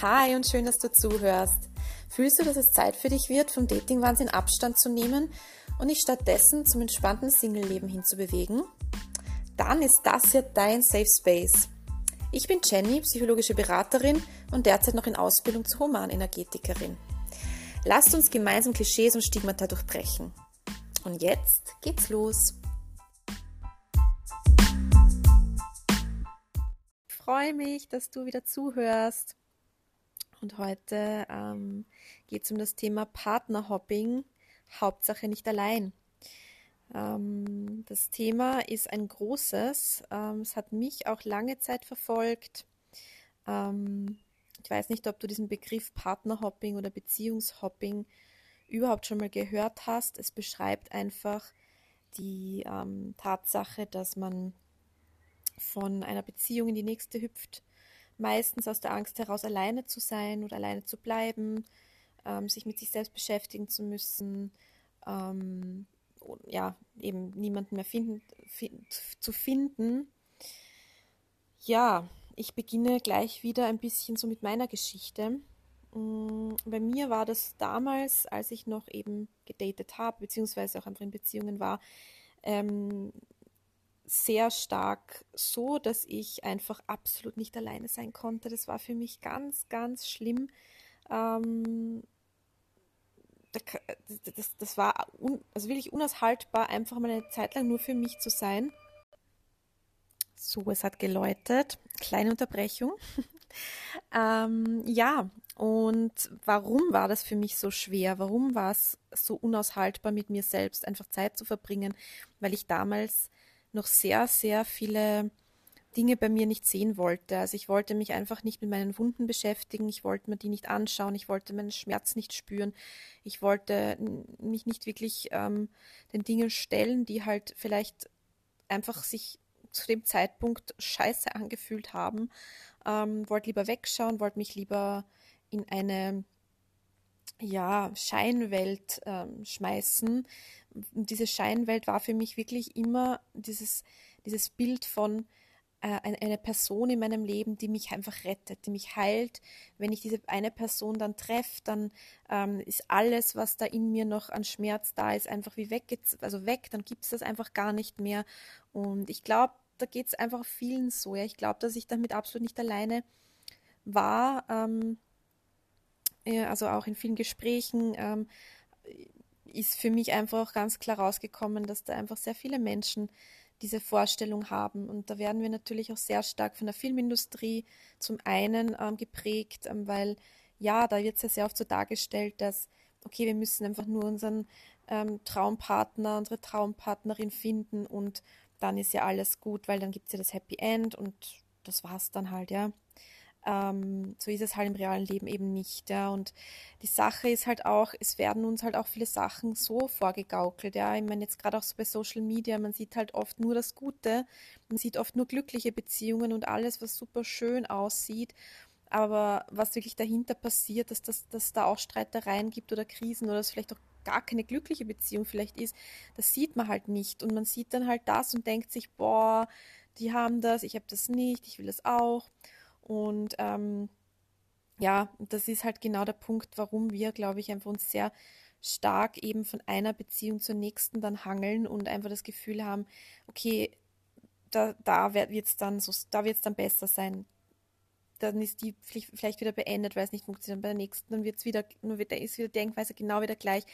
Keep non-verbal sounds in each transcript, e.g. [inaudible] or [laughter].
Hi und schön, dass du zuhörst. Fühlst du, dass es Zeit für dich wird, vom Dating-Wahnsinn Abstand zu nehmen und dich stattdessen zum entspannten Single-Leben hinzubewegen? Dann ist das hier dein Safe Space. Ich bin Jenny, psychologische Beraterin und derzeit noch in Ausbildung zur Humanenergetikerin. Lasst uns gemeinsam Klischees und Stigmata durchbrechen. Und jetzt geht's los. Ich freue mich, dass du wieder zuhörst. Und heute ähm, geht es um das Thema Partnerhopping, Hauptsache nicht allein. Ähm, das Thema ist ein großes. Ähm, es hat mich auch lange Zeit verfolgt. Ähm, ich weiß nicht, ob du diesen Begriff Partnerhopping oder Beziehungshopping überhaupt schon mal gehört hast. Es beschreibt einfach die ähm, Tatsache, dass man von einer Beziehung in die nächste hüpft meistens aus der Angst heraus, alleine zu sein oder alleine zu bleiben, ähm, sich mit sich selbst beschäftigen zu müssen, ähm, ja, eben niemanden mehr finden, find, zu finden. Ja, ich beginne gleich wieder ein bisschen so mit meiner Geschichte. Mm, bei mir war das damals, als ich noch eben gedatet habe, beziehungsweise auch einfach in Beziehungen war, ähm, sehr stark so, dass ich einfach absolut nicht alleine sein konnte. Das war für mich ganz, ganz schlimm. Ähm, das, das war un, also wirklich unaushaltbar, einfach mal eine Zeit lang nur für mich zu sein. So, es hat geläutet. Kleine Unterbrechung. [laughs] ähm, ja, und warum war das für mich so schwer? Warum war es so unaushaltbar, mit mir selbst einfach Zeit zu verbringen? Weil ich damals noch sehr, sehr viele Dinge bei mir nicht sehen wollte. Also ich wollte mich einfach nicht mit meinen Wunden beschäftigen, ich wollte mir die nicht anschauen, ich wollte meinen Schmerz nicht spüren, ich wollte mich nicht wirklich ähm, den Dingen stellen, die halt vielleicht einfach sich zu dem Zeitpunkt scheiße angefühlt haben. Ähm, wollte lieber wegschauen, wollte mich lieber in eine ja, Scheinwelt ähm, schmeißen, und diese Scheinwelt war für mich wirklich immer dieses, dieses Bild von äh, eine Person in meinem Leben, die mich einfach rettet, die mich heilt. Wenn ich diese eine Person dann treffe, dann ähm, ist alles, was da in mir noch an Schmerz da ist, einfach wie weg, also weg, dann gibt es das einfach gar nicht mehr. Und ich glaube, da geht es einfach vielen so. Ja. Ich glaube, dass ich damit absolut nicht alleine war. Ähm, also auch in vielen Gesprächen ähm, ist für mich einfach ganz klar rausgekommen, dass da einfach sehr viele Menschen diese Vorstellung haben. Und da werden wir natürlich auch sehr stark von der Filmindustrie zum einen ähm, geprägt, ähm, weil ja, da wird es ja sehr oft so dargestellt, dass, okay, wir müssen einfach nur unseren ähm, Traumpartner, unsere Traumpartnerin finden und dann ist ja alles gut, weil dann gibt es ja das Happy End und das war's dann halt, ja. Ähm, so ist es halt im realen Leben eben nicht. Ja. Und die Sache ist halt auch, es werden uns halt auch viele Sachen so vorgegaukelt. Ja. Ich meine, jetzt gerade auch so bei Social Media, man sieht halt oft nur das Gute, man sieht oft nur glückliche Beziehungen und alles, was super schön aussieht. Aber was wirklich dahinter passiert, dass, das, dass da auch Streitereien gibt oder Krisen oder es vielleicht auch gar keine glückliche Beziehung vielleicht ist, das sieht man halt nicht. Und man sieht dann halt das und denkt sich, boah, die haben das, ich habe das nicht, ich will das auch. Und ähm, ja, das ist halt genau der Punkt, warum wir, glaube ich, einfach uns sehr stark eben von einer Beziehung zur nächsten dann hangeln und einfach das Gefühl haben, okay, da, da wird es dann so, da dann besser sein. Dann ist die vielleicht wieder beendet, weil es nicht funktioniert. Bei der nächsten, dann wird es wieder, nur wird, ist wieder Denkweise genau wieder gleich.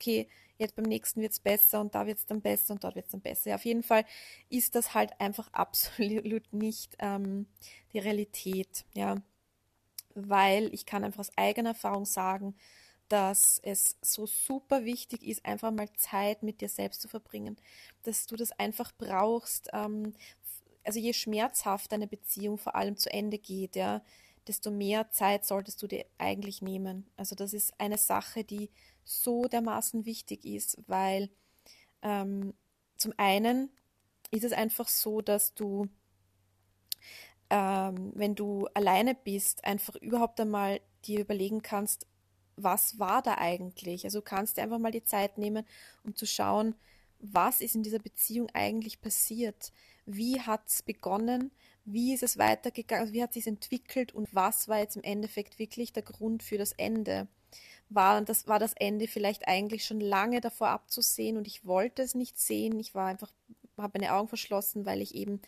Okay, jetzt beim nächsten wird es besser und da wird es dann besser und dort wird es dann besser. Auf jeden Fall ist das halt einfach [laughs] absolut nicht ähm, die Realität, ja. Weil ich kann einfach aus eigener Erfahrung sagen, dass es so super wichtig ist, einfach mal Zeit mit dir selbst zu verbringen, dass du das einfach brauchst. Ähm, also je schmerzhaft eine Beziehung vor allem zu Ende geht, ja, desto mehr Zeit solltest du dir eigentlich nehmen. Also das ist eine Sache, die so dermaßen wichtig ist, weil ähm, zum einen ist es einfach so, dass du, ähm, wenn du alleine bist, einfach überhaupt einmal dir überlegen kannst, was war da eigentlich? Also du kannst dir einfach mal die Zeit nehmen, um zu schauen, was ist in dieser Beziehung eigentlich passiert? Wie hat es begonnen? wie ist es weitergegangen, also wie hat sich entwickelt und was war jetzt im Endeffekt wirklich der Grund für das Ende? War das, war das Ende vielleicht eigentlich schon lange davor abzusehen und ich wollte es nicht sehen. Ich war einfach, habe meine Augen verschlossen, weil ich eben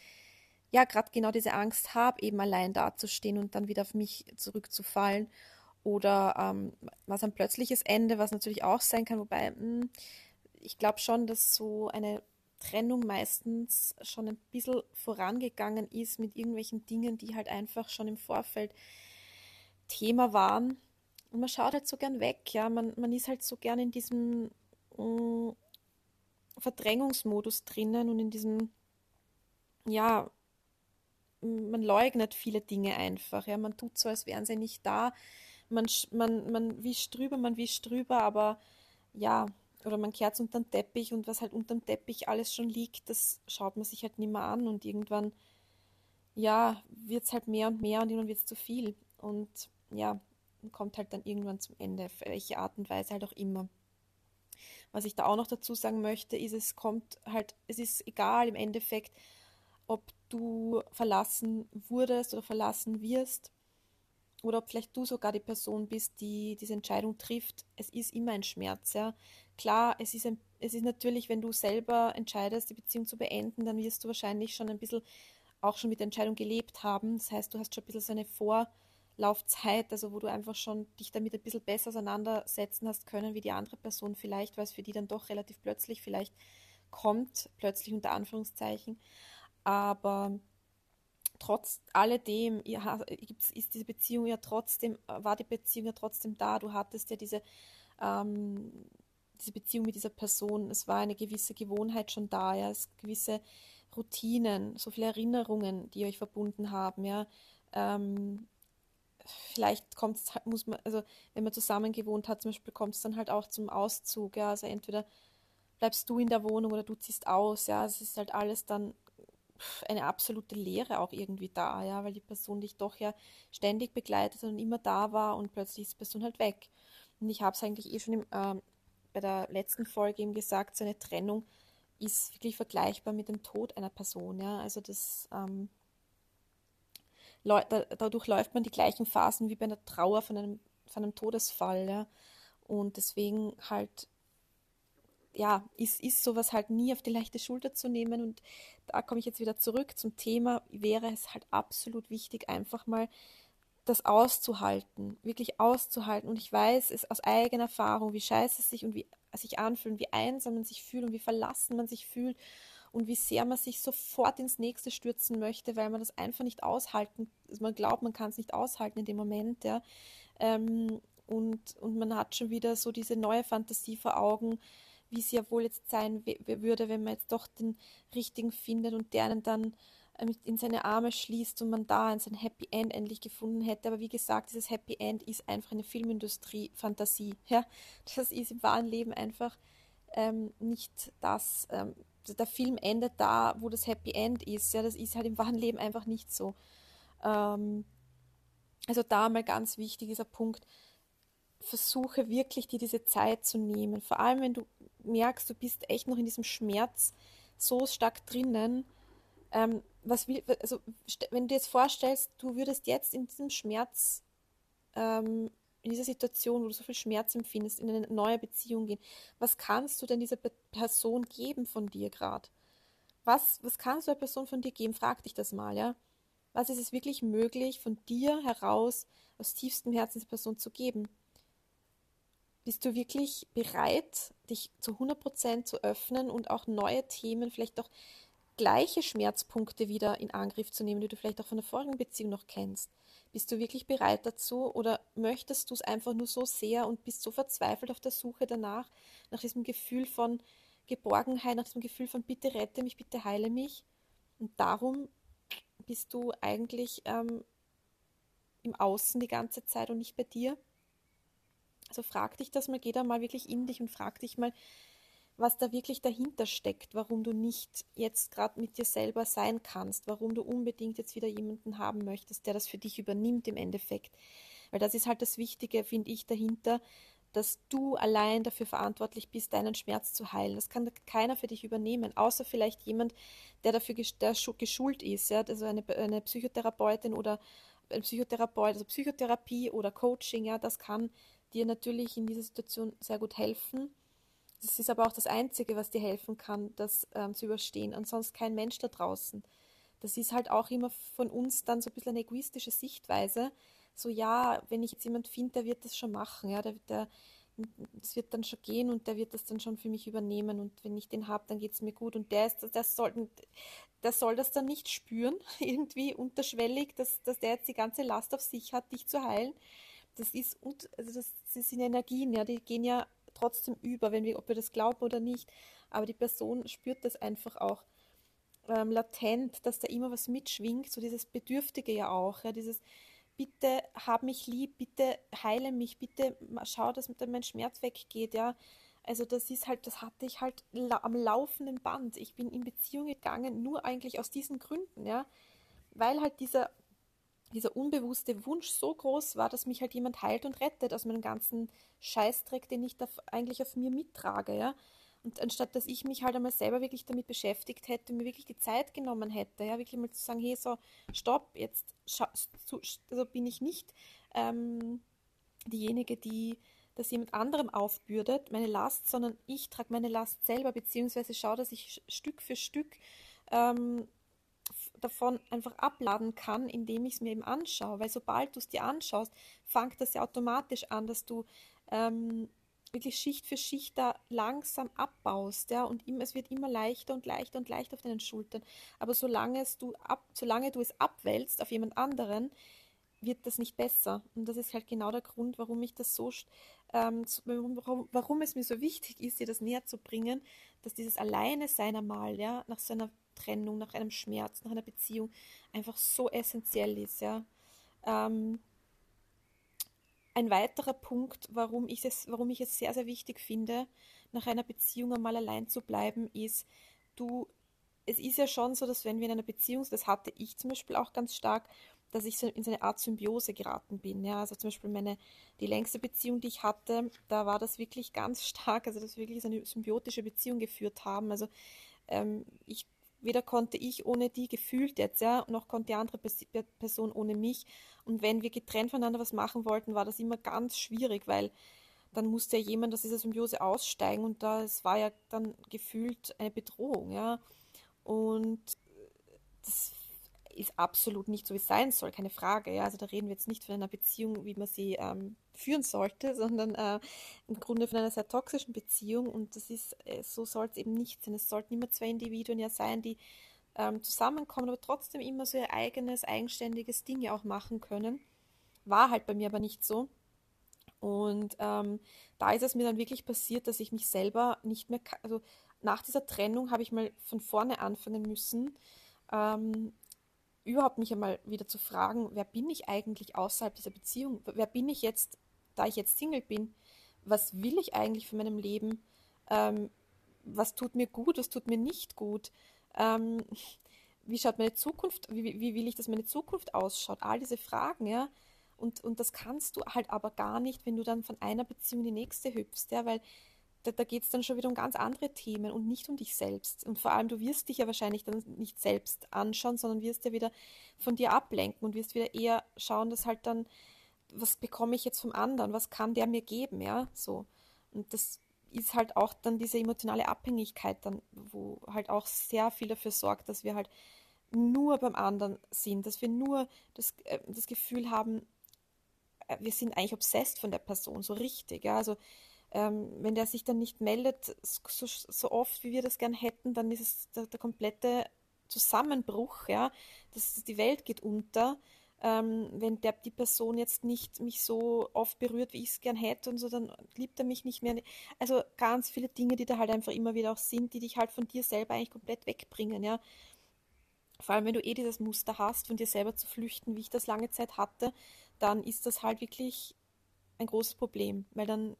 ja gerade genau diese Angst habe, eben allein dazustehen und dann wieder auf mich zurückzufallen. Oder ähm, was ein plötzliches Ende, was natürlich auch sein kann, wobei mh, hm, ich glaube schon, dass so eine Trennung meistens schon ein bisschen vorangegangen ist mit irgendwelchen Dingen, die halt einfach schon im Vorfeld Thema waren. Und man schaut halt so gern weg, ja. Man, man ist halt so gern in diesem äh, Verdrängungsmodus drinnen und in diesem, ja, man leugnet viele Dinge einfach, ja. Man tut so, als wären sie nicht da. Man, man, man wischt drüber, man wischt drüber, aber ja, oder man kehrt es unter den Teppich und was halt unter dem Teppich alles schon liegt, das schaut man sich halt nicht mehr an und irgendwann, ja, wird es halt mehr und mehr und irgendwann wird es zu viel und ja, kommt halt dann irgendwann zum Ende, auf welche Art und Weise halt auch immer. Was ich da auch noch dazu sagen möchte, ist, es kommt halt, es ist egal im Endeffekt, ob du verlassen wurdest oder verlassen wirst oder ob vielleicht du sogar die Person bist, die diese Entscheidung trifft. Es ist immer ein Schmerz, ja klar, es ist, ein, es ist natürlich, wenn du selber entscheidest, die Beziehung zu beenden, dann wirst du wahrscheinlich schon ein bisschen auch schon mit der Entscheidung gelebt haben. Das heißt, du hast schon ein bisschen so eine Vorlaufzeit, also wo du einfach schon dich damit ein bisschen besser auseinandersetzen hast können, wie die andere Person vielleicht, weil es für die dann doch relativ plötzlich vielleicht kommt, plötzlich unter Anführungszeichen. Aber trotz alledem ist diese Beziehung ja trotzdem, war die Beziehung ja trotzdem da. Du hattest ja diese ähm, diese Beziehung mit dieser Person, es war eine gewisse Gewohnheit schon da, ja, es gewisse Routinen, so viele Erinnerungen, die euch verbunden haben, ja. Ähm, vielleicht kommt es, muss man, also wenn man zusammen gewohnt hat, zum Beispiel kommt es dann halt auch zum Auszug, ja, also entweder bleibst du in der Wohnung oder du ziehst aus, ja, es ist halt alles dann eine absolute Leere auch irgendwie da, ja, weil die Person dich doch ja ständig begleitet und immer da war und plötzlich ist die Person halt weg. Und ich habe es eigentlich eh schon im ähm, bei der letzten Folge eben gesagt, so eine Trennung ist wirklich vergleichbar mit dem Tod einer Person. Ja? Also das ähm, dadurch läuft man die gleichen Phasen wie bei einer Trauer von einem, von einem Todesfall. Ja? Und deswegen halt, ja, ist, ist sowas halt nie auf die leichte Schulter zu nehmen. Und da komme ich jetzt wieder zurück zum Thema, wäre es halt absolut wichtig, einfach mal das auszuhalten, wirklich auszuhalten. Und ich weiß es aus eigener Erfahrung, wie scheiße es sich und wie sich anfühlt, wie einsam man sich fühlt und wie verlassen man sich fühlt und wie sehr man sich sofort ins nächste stürzen möchte, weil man das einfach nicht aushalten, also man glaubt, man kann es nicht aushalten in dem Moment, ja. Ähm, und, und man hat schon wieder so diese neue Fantasie vor Augen, wie es ja wohl jetzt sein würde, wenn man jetzt doch den richtigen findet und der einen dann in seine Arme schließt und man da sein Happy End endlich gefunden hätte. Aber wie gesagt, dieses Happy End ist einfach eine Filmindustrie-Fantasie. Ja? Das ist im wahren Leben einfach ähm, nicht das. Ähm, der Film endet da, wo das Happy End ist. Ja? Das ist halt im wahren Leben einfach nicht so. Ähm, also da mal ganz wichtig dieser Punkt. Versuche wirklich dir diese Zeit zu nehmen. Vor allem, wenn du merkst, du bist echt noch in diesem Schmerz so stark drinnen, ähm, was will, also wenn du dir jetzt vorstellst, du würdest jetzt in diesem Schmerz, ähm, in dieser Situation, wo du so viel Schmerz empfindest, in eine neue Beziehung gehen, was kannst du denn dieser Person geben von dir gerade? Was, was kannst du der Person von dir geben? Frag dich das mal, ja. Was ist es wirklich möglich, von dir heraus aus tiefstem Herzen dieser Person zu geben? Bist du wirklich bereit, dich zu 100% zu öffnen und auch neue Themen, vielleicht auch gleiche Schmerzpunkte wieder in Angriff zu nehmen, die du vielleicht auch von der vorigen Beziehung noch kennst? Bist du wirklich bereit dazu oder möchtest du es einfach nur so sehr und bist so verzweifelt auf der Suche danach, nach diesem Gefühl von Geborgenheit, nach diesem Gefühl von bitte rette mich, bitte heile mich? Und darum bist du eigentlich ähm, im Außen die ganze Zeit und nicht bei dir? Also frag dich das mal, geh da mal wirklich in dich und frag dich mal, was da wirklich dahinter steckt, warum du nicht jetzt gerade mit dir selber sein kannst, warum du unbedingt jetzt wieder jemanden haben möchtest, der das für dich übernimmt im Endeffekt. Weil das ist halt das Wichtige, finde ich, dahinter, dass du allein dafür verantwortlich bist, deinen Schmerz zu heilen. Das kann keiner für dich übernehmen, außer vielleicht jemand, der dafür geschult ist, ja, also eine, eine Psychotherapeutin oder ein Psychotherapeut, also Psychotherapie oder Coaching, ja, das kann dir natürlich in dieser Situation sehr gut helfen. Das ist aber auch das Einzige, was dir helfen kann, das ähm, zu überstehen. Ansonsten kein Mensch da draußen. Das ist halt auch immer von uns dann so ein bisschen eine egoistische Sichtweise. So, ja, wenn ich jetzt jemand finde, der wird das schon machen, ja, der, der, das wird dann schon gehen und der wird das dann schon für mich übernehmen und wenn ich den habe, dann geht es mir gut und der ist, der soll, der soll das dann nicht spüren, [laughs] irgendwie unterschwellig, dass, dass der jetzt die ganze Last auf sich hat, dich zu heilen. Das ist, also das, das sind Energien, ja, die gehen ja trotzdem über, wenn wir, ob wir das glauben oder nicht. Aber die Person spürt das einfach auch ähm, latent, dass da immer was mitschwingt, so dieses Bedürftige ja auch, ja, dieses bitte hab mich lieb, bitte heile mich, bitte schau, dass mein Schmerz weggeht, ja. Also das ist halt, das hatte ich halt am laufenden Band. Ich bin in Beziehung gegangen, nur eigentlich aus diesen Gründen, ja. Weil halt dieser, dieser unbewusste Wunsch so groß war, dass mich halt jemand heilt und rettet aus meinem ganzen Scheißdreck, den ich da eigentlich auf mir mittrage, ja. Und anstatt dass ich mich halt einmal selber wirklich damit beschäftigt hätte, mir wirklich die Zeit genommen hätte, ja, wirklich mal zu sagen, hey, so, stopp, jetzt also bin ich nicht ähm, diejenige, die das jemand anderem aufbürdet, meine Last, sondern ich trage meine Last selber, beziehungsweise schaue, dass ich Stück für Stück ähm, davon einfach abladen kann, indem ich es mir eben anschaue. Weil sobald du es dir anschaust, fängt das ja automatisch an, dass du ähm, wirklich Schicht für Schicht da langsam abbaust, ja, und immer, es wird immer leichter und leichter und leichter auf deinen Schultern. Aber solange es du ab, solange du es abwälzt auf jemand anderen, wird das nicht besser. Und das ist halt genau der Grund, warum ich das so, ähm, warum, warum es mir so wichtig ist, dir das näher zu bringen, dass dieses Alleine sein einmal, ja, nach so einer Trennung, nach einem Schmerz, nach einer Beziehung einfach so essentiell ist, ja. Ähm, ein weiterer Punkt, warum ich, es, warum ich es sehr, sehr wichtig finde, nach einer Beziehung einmal allein zu bleiben, ist, du, es ist ja schon so, dass wenn wir in einer Beziehung, das hatte ich zum Beispiel auch ganz stark, dass ich so in so eine Art Symbiose geraten bin. Ja, also zum Beispiel meine, die längste Beziehung, die ich hatte, da war das wirklich ganz stark, also dass wir wirklich so eine symbiotische Beziehung geführt haben. Also ähm, ich weder konnte ich ohne die gefühlt jetzt, ja, noch konnte die andere Person ohne mich. Und wenn wir getrennt voneinander was machen wollten, war das immer ganz schwierig, weil dann musste ja jemand aus dieser Symbiose aussteigen und das war ja dann gefühlt eine Bedrohung, ja. Und das ist absolut nicht so, wie es sein soll, keine Frage. Ja? Also da reden wir jetzt nicht von einer Beziehung, wie man sie ähm, führen sollte, sondern äh, im Grunde von einer sehr toxischen Beziehung. Und das ist, äh, so soll es eben nicht sein. Es sollten immer zwei Individuen ja sein, die ähm, zusammenkommen, aber trotzdem immer so ihr eigenes, eigenständiges Ding ja auch machen können. War halt bei mir aber nicht so. Und ähm, da ist es mir dann wirklich passiert, dass ich mich selber nicht mehr, also nach dieser Trennung habe ich mal von vorne anfangen müssen, ähm, überhaupt mich einmal wieder zu fragen, wer bin ich eigentlich außerhalb dieser Beziehung? Wer bin ich jetzt, da ich jetzt Single bin? Was will ich eigentlich von meinem Leben? Ähm, was tut mir gut, was tut mir nicht gut? Ähm, wie schaut meine Zukunft, wie, wie will ich, dass meine Zukunft ausschaut? All diese Fragen, ja. Und, und das kannst du halt aber gar nicht, wenn du dann von einer Beziehung in die nächste hüpfst, ja, weil da, da geht es dann schon wieder um ganz andere Themen und nicht um dich selbst. Und vor allem, du wirst dich ja wahrscheinlich dann nicht selbst anschauen, sondern wirst ja wieder von dir ablenken und wirst wieder eher schauen, dass halt dann, was bekomme ich jetzt vom anderen, was kann der mir geben, ja, so. Und das ist halt auch dann diese emotionale Abhängigkeit dann, wo halt auch sehr viel dafür sorgt, dass wir halt nur beim anderen sind, dass wir nur das, äh, das Gefühl haben, äh, wir sind eigentlich obsessed von der Person, so richtig, ja, also ähm, wenn der sich dann nicht meldet, so, so, oft wie wir das gern hätten, dann ist es der, der komplette Zusammenbruch, ja, das, die Welt geht unter. Ähm, wenn der, die Person jetzt nicht mich so oft berührt, wie ich es gern hätte und so, dann liebt er mich nicht mehr. Also ganz viele Dinge, die da halt einfach immer wieder auch sind, die dich halt von dir selber eigentlich komplett wegbringen, ja. Vor allem, wenn du eh dieses Muster hast, von dir selber zu flüchten, wie ich das lange Zeit hatte, dann ist das halt wirklich ein großes Problem, weil dann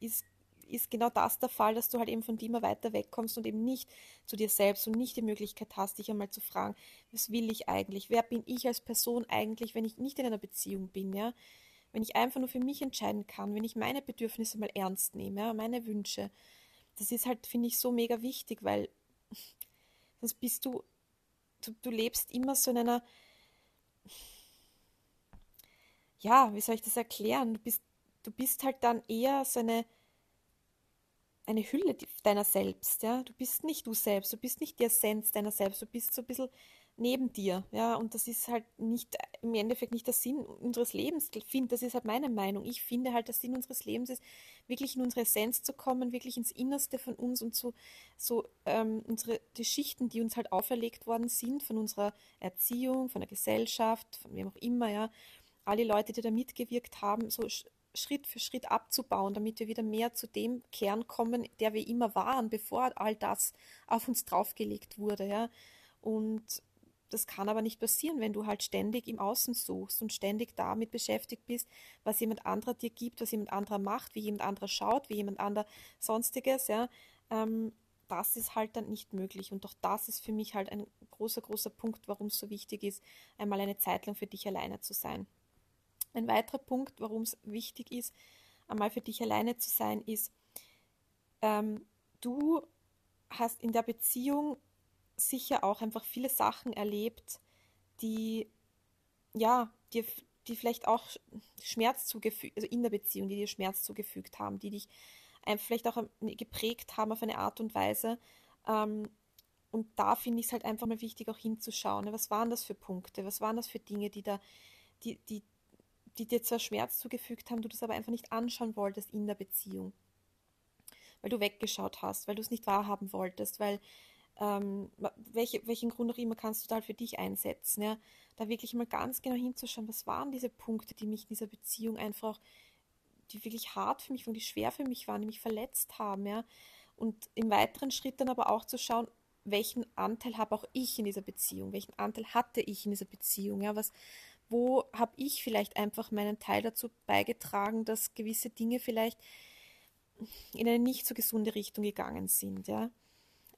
ist, ist genau das der Fall, dass du halt eben von dir immer weiter wegkommst und eben nicht zu dir selbst und nicht die Möglichkeit hast, dich einmal zu fragen, was will ich eigentlich? Wer bin ich als Person eigentlich, wenn ich nicht in einer Beziehung bin, ja? wenn ich einfach nur für mich entscheiden kann, wenn ich meine Bedürfnisse mal ernst nehme, ja, meine Wünsche, das ist halt, finde ich, so mega wichtig, weil [laughs] sonst bist du, du, du lebst immer so in einer, ja, wie soll ich das erklären? Du bist, du bist halt dann eher so eine, eine Hülle deiner selbst, ja. Du bist nicht du selbst, du bist nicht die Essenz deiner selbst, du bist so ein bisschen neben dir, ja. Und das ist halt nicht, im Endeffekt nicht der Sinn unseres Lebens. Das ist halt meine Meinung. Ich finde halt, der Sinn unseres Lebens ist, wirklich in unsere Essenz zu kommen, wirklich ins Innerste von uns und so, so ähm, unsere, die Schichten, die uns halt auferlegt worden sind, von unserer Erziehung, von der Gesellschaft, von wem auch immer, ja. Alle Leute, die da mitgewirkt haben, so Schritt für Schritt abzubauen, damit wir wieder mehr zu dem Kern kommen, der wir immer waren, bevor all das auf uns draufgelegt wurde. Ja? Und das kann aber nicht passieren, wenn du halt ständig im Außen suchst und ständig damit beschäftigt bist, was jemand anderer dir gibt, was jemand anderer macht, wie jemand anderer schaut, wie jemand anderer sonstiges. Ja? Ähm, das ist halt dann nicht möglich. Und auch das ist für mich halt ein großer, großer Punkt, warum es so wichtig ist, einmal eine Zeit lang für dich alleine zu sein. Ein weiterer Punkt, warum es wichtig ist, einmal für dich alleine zu sein, ist, ähm, du hast in der Beziehung sicher auch einfach viele Sachen erlebt, die, ja, dir, die vielleicht auch Schmerz zugefügt, also in der Beziehung, die dir Schmerz zugefügt haben, die dich vielleicht auch geprägt haben auf eine Art und Weise. Ähm, und da finde ich es halt einfach mal wichtig, auch hinzuschauen. Was waren das für Punkte? Was waren das für Dinge, die da, die, die, die dir zwar Schmerz zugefügt haben, du das aber einfach nicht anschauen wolltest in der Beziehung. Weil du weggeschaut hast, weil du es nicht wahrhaben wolltest, weil ähm, welche, welchen Grund auch immer kannst du da halt für dich einsetzen. Ja? Da wirklich mal ganz genau hinzuschauen, was waren diese Punkte, die mich in dieser Beziehung einfach, die wirklich hart für mich waren, die schwer für mich waren, die mich verletzt haben. Ja? Und im weiteren Schritt dann aber auch zu schauen, welchen Anteil habe auch ich in dieser Beziehung, welchen Anteil hatte ich in dieser Beziehung, ja, was, wo habe ich vielleicht einfach meinen Teil dazu beigetragen, dass gewisse Dinge vielleicht in eine nicht so gesunde Richtung gegangen sind, ja.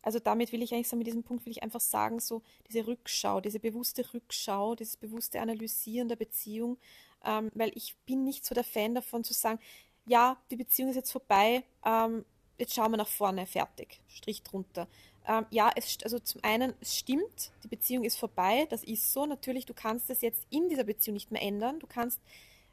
Also damit will ich eigentlich sagen, mit diesem Punkt will ich einfach sagen, so diese Rückschau, diese bewusste Rückschau, dieses bewusste Analysieren der Beziehung, ähm, weil ich bin nicht so der Fan davon zu sagen, ja, die Beziehung ist jetzt vorbei, ähm, jetzt schauen wir nach vorne, fertig, Strich drunter. Ähm, ja, es, also zum einen, es stimmt, die Beziehung ist vorbei, das ist so. Natürlich, du kannst es jetzt in dieser Beziehung nicht mehr ändern, du kannst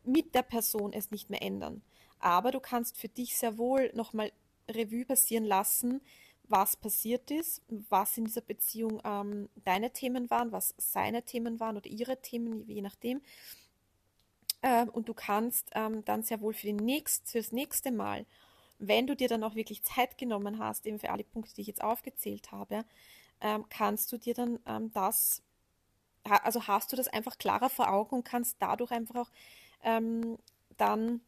mit der Person es nicht mehr ändern. Aber du kannst für dich sehr wohl nochmal Revue passieren lassen, was passiert ist, was in dieser Beziehung ähm, deine Themen waren, was seine Themen waren oder ihre Themen, je nachdem. Ähm, und du kannst ähm, dann sehr wohl für, den nächst, für das nächste Mal wenn du dir dann auch wirklich Zeit genommen hast, eben für alle Punkte, die ich jetzt aufgezählt habe, ähm, kannst du dir dann ähm, das, also hast du das einfach klarer vor Augen und kannst dadurch einfach auch ähm, dann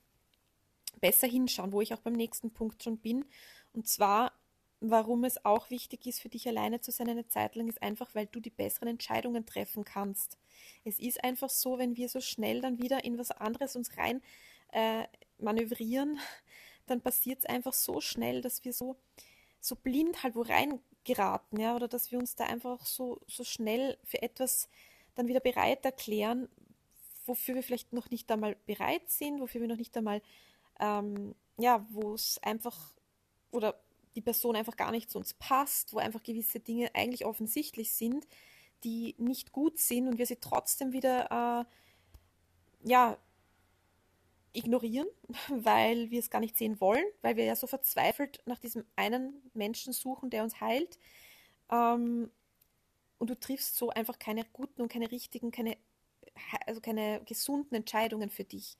besser hinschauen, wo ich auch beim nächsten Punkt schon bin. Und zwar, warum es auch wichtig ist, für dich alleine zu sein eine Zeit lang, ist einfach, weil du die besseren Entscheidungen treffen kannst. Es ist einfach so, wenn wir so schnell dann wieder in was anderes uns rein äh, manövrieren, dann passiert es einfach so schnell, dass wir so, so blind halt wo reingeraten, ja, oder dass wir uns da einfach so, so schnell für etwas dann wieder bereit erklären, wofür wir vielleicht noch nicht einmal bereit sind, wofür wir noch nicht einmal, ähm, ja, wo es einfach oder die Person einfach gar nicht zu uns passt, wo einfach gewisse Dinge eigentlich offensichtlich sind, die nicht gut sind und wir sie trotzdem wieder, äh, ja, ignorieren, [laughs] weil wir es gar nicht sehen wollen, weil wir ja so verzweifelt nach diesem einen Menschen suchen, der uns heilt. Ähm, und du triffst so einfach keine guten und keine richtigen, keine, also keine gesunden Entscheidungen für dich.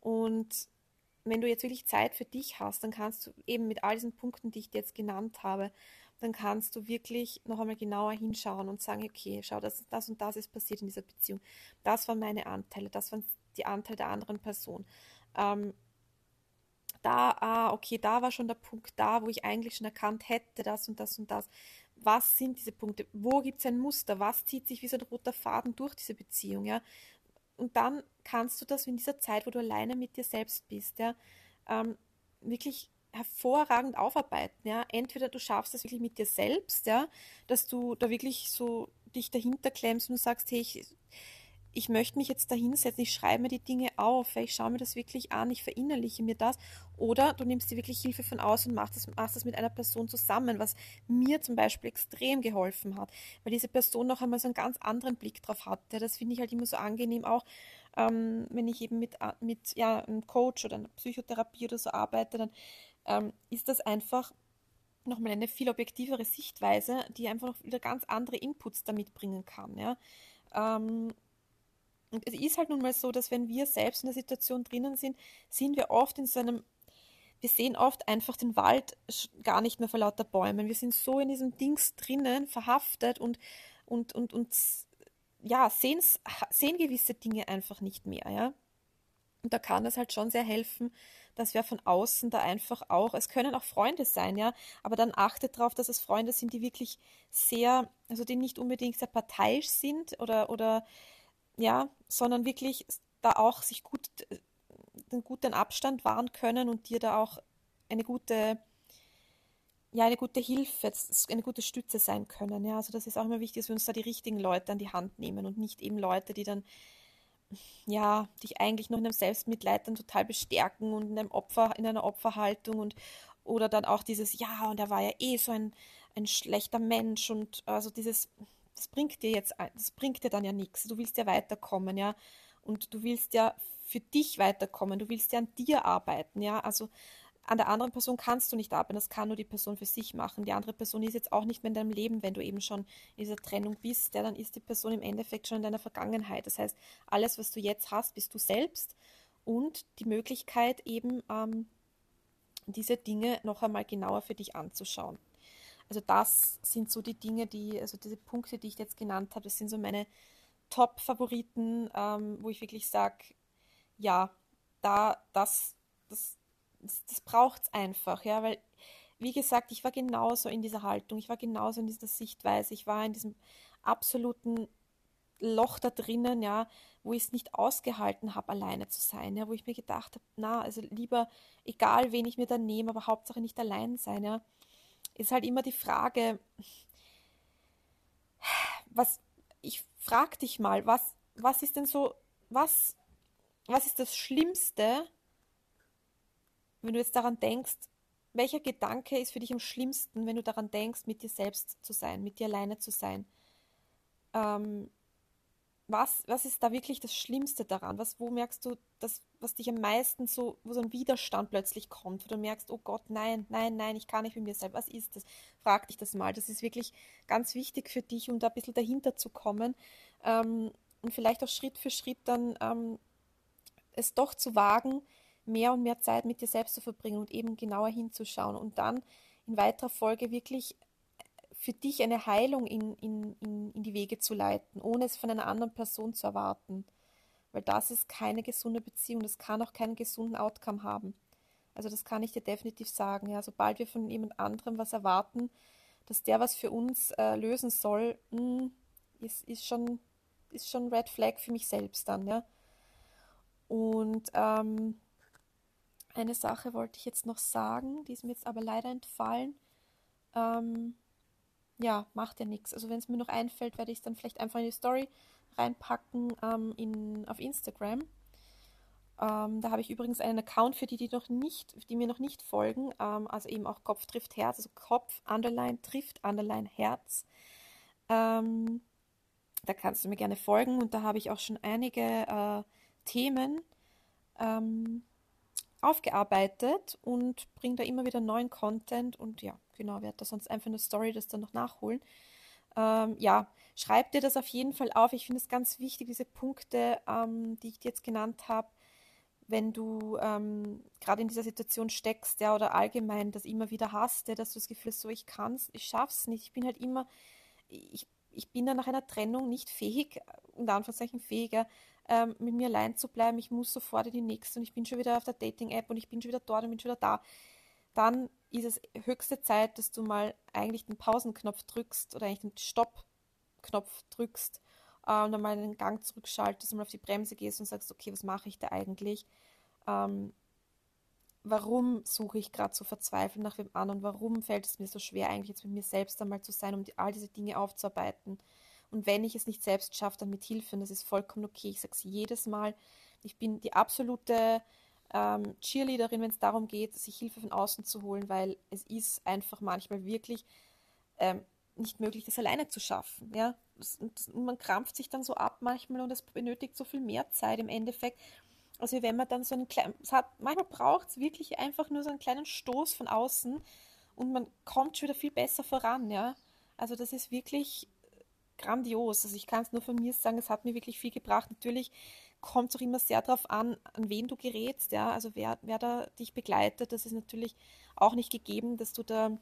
Und wenn du jetzt wirklich Zeit für dich hast, dann kannst du eben mit all diesen Punkten, die ich dir jetzt genannt habe, dann kannst du wirklich noch einmal genauer hinschauen und sagen, okay, schau, das, das und das ist passiert in dieser Beziehung. Das waren meine Anteile, das waren die Anteil der anderen Person. Ähm, da, ah, okay, da war schon der Punkt da, wo ich eigentlich schon erkannt hätte, das und das und das. Was sind diese Punkte? Wo gibt es ein Muster? Was zieht sich wie so ein roter Faden durch diese Beziehung? Ja? Und dann kannst du das in dieser Zeit, wo du alleine mit dir selbst bist, ja, ähm, wirklich hervorragend aufarbeiten. Ja? Entweder du schaffst es wirklich mit dir selbst, ja, dass du da wirklich so dich dahinter klemmst und sagst, hey, ich, ich möchte mich jetzt da hinsetzen, ich schreibe mir die Dinge auf, ich schaue mir das wirklich an, ich verinnerliche mir das. Oder du nimmst dir wirklich Hilfe von außen und machst das, machst das mit einer Person zusammen, was mir zum Beispiel extrem geholfen hat, weil diese Person noch einmal so einen ganz anderen Blick drauf hatte. Das finde ich halt immer so angenehm auch, ähm, wenn ich eben mit, äh, mit ja, einem Coach oder einer Psychotherapie oder so arbeite, dann ähm, ist das einfach nochmal eine viel objektivere Sichtweise, die einfach noch wieder ganz andere Inputs damit bringen kann. Ja? Ähm, und es ist halt nun mal so, dass wenn wir selbst in der Situation drinnen sind, sind wir oft in so einem, wir sehen oft einfach den Wald gar nicht mehr vor lauter Bäumen. Wir sind so in diesem Dings drinnen, verhaftet und, und, und, und ja, sehen, sehen gewisse Dinge einfach nicht mehr, ja. Und da kann es halt schon sehr helfen, dass wir von außen da einfach auch, es können auch Freunde sein, ja, aber dann achtet darauf, dass es Freunde sind, die wirklich sehr, also die nicht unbedingt sehr parteiisch sind oder, oder ja, sondern wirklich da auch sich gut, einen guten Abstand wahren können und dir da auch eine gute, ja, eine gute Hilfe, eine gute Stütze sein können. Ja, also das ist auch immer wichtig, dass wir uns da die richtigen Leute an die Hand nehmen und nicht eben Leute, die dann ja, dich eigentlich noch in einem Selbstmitleid dann total bestärken und in einem Opfer, in einer Opferhaltung und oder dann auch dieses, ja, und er war ja eh so ein, ein schlechter Mensch und also dieses, das bringt dir jetzt, das bringt dir dann ja nichts. Du willst ja weiterkommen, ja. Und du willst ja für dich weiterkommen, du willst ja an dir arbeiten, ja. Also an der anderen Person kannst du nicht arbeiten, das kann nur die Person für sich machen. Die andere Person ist jetzt auch nicht mehr in deinem Leben, wenn du eben schon in dieser Trennung bist, ja, dann ist die Person im Endeffekt schon in deiner Vergangenheit. Das heißt, alles, was du jetzt hast, bist du selbst und die Möglichkeit eben ähm, diese Dinge noch einmal genauer für dich anzuschauen. Also das sind so die Dinge, die, also diese Punkte, die ich jetzt genannt habe, das sind so meine Top-Favoriten, ähm, wo ich wirklich sage, ja, da, das, das, das, das braucht es einfach, ja, weil, wie gesagt, ich war genauso in dieser Haltung, ich war genauso in dieser Sichtweise, ich war in diesem absoluten Loch da drinnen, ja, wo ich es nicht ausgehalten habe, alleine zu sein, ja, wo ich mir gedacht habe, na, also lieber, egal wen ich mir da nehme, aber Hauptsache nicht allein sein, ja, ist halt immer die Frage, was, ich frag dich mal, was, was ist denn so, was, was ist das Schlimmste, wenn du jetzt daran denkst, welcher Gedanke ist für dich am schlimmsten, wenn du daran denkst, mit dir selbst zu sein, mit dir alleine zu sein? Ähm, was, was ist da wirklich das Schlimmste daran? Was, wo merkst du, das, was dich am meisten so, wo so ein Widerstand plötzlich kommt, wo du merkst, oh Gott, nein, nein, nein, ich kann nicht mit mir sein. Was ist das? Frag dich das mal. Das ist wirklich ganz wichtig für dich, um da ein bisschen dahinter zu kommen ähm, und vielleicht auch Schritt für Schritt dann ähm, es doch zu wagen, mehr und mehr Zeit mit dir selbst zu verbringen und eben genauer hinzuschauen und dann in weiterer Folge wirklich für dich eine Heilung in, in, in, in die Wege zu leiten, ohne es von einer anderen Person zu erwarten. Weil das ist keine gesunde Beziehung, das kann auch keinen gesunden Outcome haben. Also das kann ich dir definitiv sagen. Ja, sobald wir von jemand anderem was erwarten, dass der was für uns äh, lösen soll, mh, hm, ist, ist, schon, ist schon Red Flag für mich selbst dann. Ja. Und ähm, eine Sache wollte ich jetzt noch sagen, die ist mir jetzt aber leider entfallen. Ähm, ja, macht ja nichts. Also wenn es mir noch einfällt, werde ich es dann vielleicht einfach in die Story reinpacken ähm, in, auf Instagram. Ähm, da habe ich übrigens einen Account für die, die noch nicht, die mir noch nicht folgen, ähm, also eben auch Kopf trifft Herz, also Kopf underline trifft underline Herz. Ähm, da kannst du mir gerne folgen und da habe ich auch schon einige äh, Themen ähm, aufgearbeitet und bringe da immer wieder neuen Content und ja, genau, werde da sonst einfach eine Story das dann noch nachholen. Ähm, ja, schreib dir das auf jeden Fall auf. Ich finde es ganz wichtig, diese Punkte, ähm, die ich dir jetzt genannt habe, wenn du ähm, gerade in dieser Situation steckst, ja, oder allgemein das immer wieder hast, ja, dass du das Gefühl hast, so ich kann's, ich schaff's nicht, ich bin halt immer, ich, ich bin dann nach einer Trennung nicht fähig, unter Anführungszeichen fähiger, ähm, mit mir allein zu bleiben, ich muss sofort in die nächste und ich bin schon wieder auf der Dating-App und ich bin schon wieder dort und bin schon wieder da, dann ist es höchste Zeit, dass du mal eigentlich den Pausenknopf drückst oder eigentlich den Stopp-Knopf drückst äh, und dann mal den Gang zurückschaltest und mal auf die Bremse gehst und sagst, okay, was mache ich da eigentlich? Ähm, warum suche ich gerade so verzweifelt nach wem an und warum fällt es mir so schwer, eigentlich jetzt mit mir selbst einmal zu sein, um die, all diese Dinge aufzuarbeiten? Und wenn ich es nicht selbst schaffe, dann mit Hilfe. Und das ist vollkommen okay. Ich sage es jedes Mal. Ich bin die absolute ähm, Cheerleaderin, wenn es darum geht, sich Hilfe von außen zu holen, weil es ist einfach manchmal wirklich ähm, nicht möglich, das alleine zu schaffen. Ja? Das, das, man krampft sich dann so ab manchmal und es benötigt so viel mehr Zeit im Endeffekt. Also wenn man dann so einen kleinen, manchmal braucht es wirklich einfach nur so einen kleinen Stoß von außen und man kommt schon wieder viel besser voran, ja. Also das ist wirklich grandios. Also ich kann es nur von mir sagen, es hat mir wirklich viel gebracht. Natürlich kommt es auch immer sehr darauf an, an wen du gerätst, ja. Also wer, wer da dich begleitet, das ist natürlich auch nicht gegeben, dass du da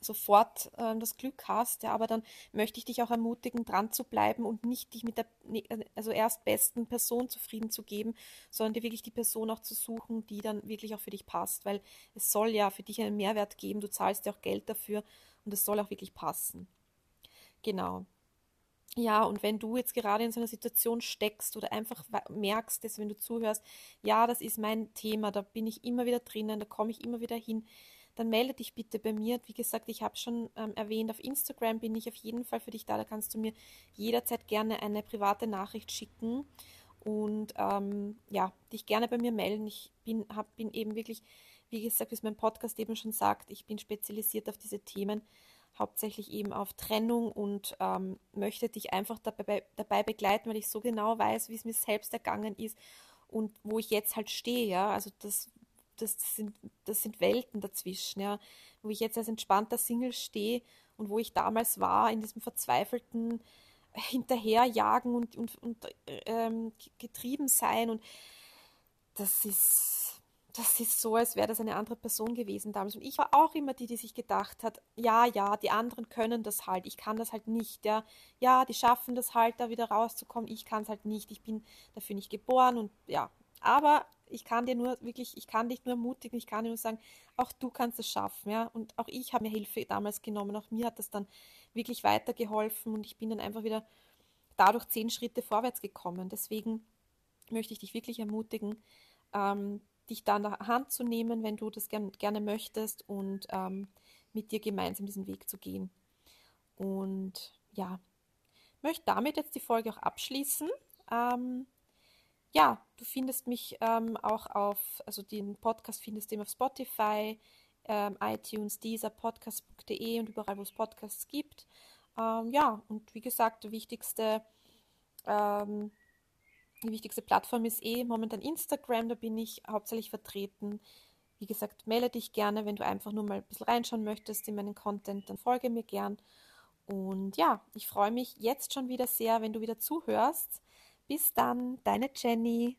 sofort äh, das Glück hast, ja, aber dann möchte ich dich auch ermutigen, dran zu bleiben und nicht dich mit der ne, also erst besten Person zufrieden zu geben, sondern dir wirklich die Person auch zu suchen, die dann wirklich auch für dich passt, weil es soll ja für dich einen Mehrwert geben, du zahlst ja auch Geld dafür und es soll auch wirklich passen. Genau. Ja, und wenn du jetzt gerade in so einer Situation steckst oder einfach merkst, dass wenn du zuhörst, ja, das ist mein Thema, da bin ich immer wieder drinnen, da komme ich immer wieder hin, dann melde dich bitte bei mir. Wie gesagt, ich habe schon ähm, erwähnt, auf Instagram bin ich auf jeden Fall für dich da. Da kannst du mir jederzeit gerne eine private Nachricht schicken und ähm, ja, dich gerne bei mir melden. Ich bin, hab, bin eben wirklich, wie gesagt, wie es mein Podcast eben schon sagt, ich bin spezialisiert auf diese Themen, hauptsächlich eben auf Trennung und ähm, möchte dich einfach dabei, dabei begleiten, weil ich so genau weiß, wie es mir selbst ergangen ist und wo ich jetzt halt stehe, ja, also das, das, sind, das sind Welten dazwischen, ja. Wo ich jetzt als entspannter Single stehe und wo ich damals war, in diesem verzweifelten Hinterherjagen und, und, und ähm, getrieben sein. Und das ist, das ist so, als wäre das eine andere Person gewesen damals. Und ich war auch immer die, die sich gedacht hat, ja, ja, die anderen können das halt, ich kann das halt nicht, ja. Ja, die schaffen das halt, da wieder rauszukommen, ich kann es halt nicht, ich bin dafür nicht geboren und ja. Aber ich kann dir nur wirklich, ich kann dich nur ermutigen, ich kann dir nur sagen, auch du kannst es schaffen, ja. Und auch ich habe mir Hilfe damals genommen, auch mir hat das dann wirklich weitergeholfen und ich bin dann einfach wieder dadurch zehn Schritte vorwärts gekommen. Deswegen möchte ich dich wirklich ermutigen, ähm, dich da an der Hand zu nehmen, wenn du das gern, gerne möchtest und ähm, mit dir gemeinsam diesen Weg zu gehen. Und ja, möchte damit jetzt die Folge auch abschließen. Ähm, ja, du findest mich ähm, auch auf, also den Podcast findest du eben auf Spotify, ähm, iTunes, Deezer, Podcast.de und überall, wo es Podcasts gibt. Ähm, ja, und wie gesagt, die wichtigste, ähm, die wichtigste Plattform ist eh momentan Instagram, da bin ich hauptsächlich vertreten. Wie gesagt, melde dich gerne, wenn du einfach nur mal ein bisschen reinschauen möchtest in meinen Content, dann folge mir gern. Und ja, ich freue mich jetzt schon wieder sehr, wenn du wieder zuhörst. Bis dann, deine Jenny.